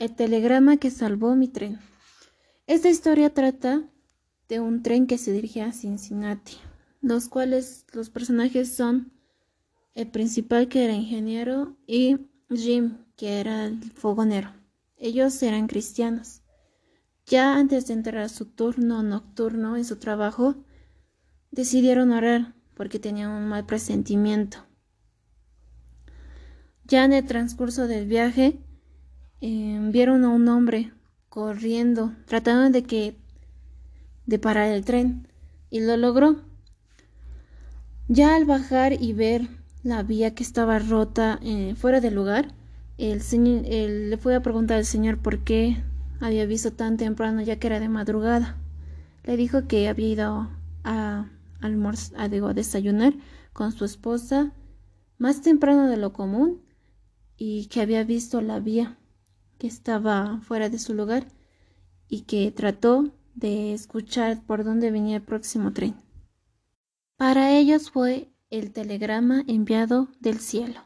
El telegrama que salvó mi tren. Esta historia trata de un tren que se dirige a Cincinnati, los cuales los personajes son el principal que era ingeniero y Jim que era el fogonero. Ellos eran cristianos. Ya antes de entrar a su turno nocturno en su trabajo, decidieron orar porque tenían un mal presentimiento. Ya en el transcurso del viaje, Em, vieron a un hombre corriendo, tratando de que de parar el tren y lo logró. Ya al bajar y ver la vía que estaba rota eh, fuera del lugar, el señor le fue a preguntar al señor por qué había visto tan temprano ya que era de madrugada. Le dijo que había ido a, a, a desayunar con su esposa más temprano de lo común y que había visto la vía estaba fuera de su lugar y que trató de escuchar por dónde venía el próximo tren. Para ellos fue el telegrama enviado del cielo.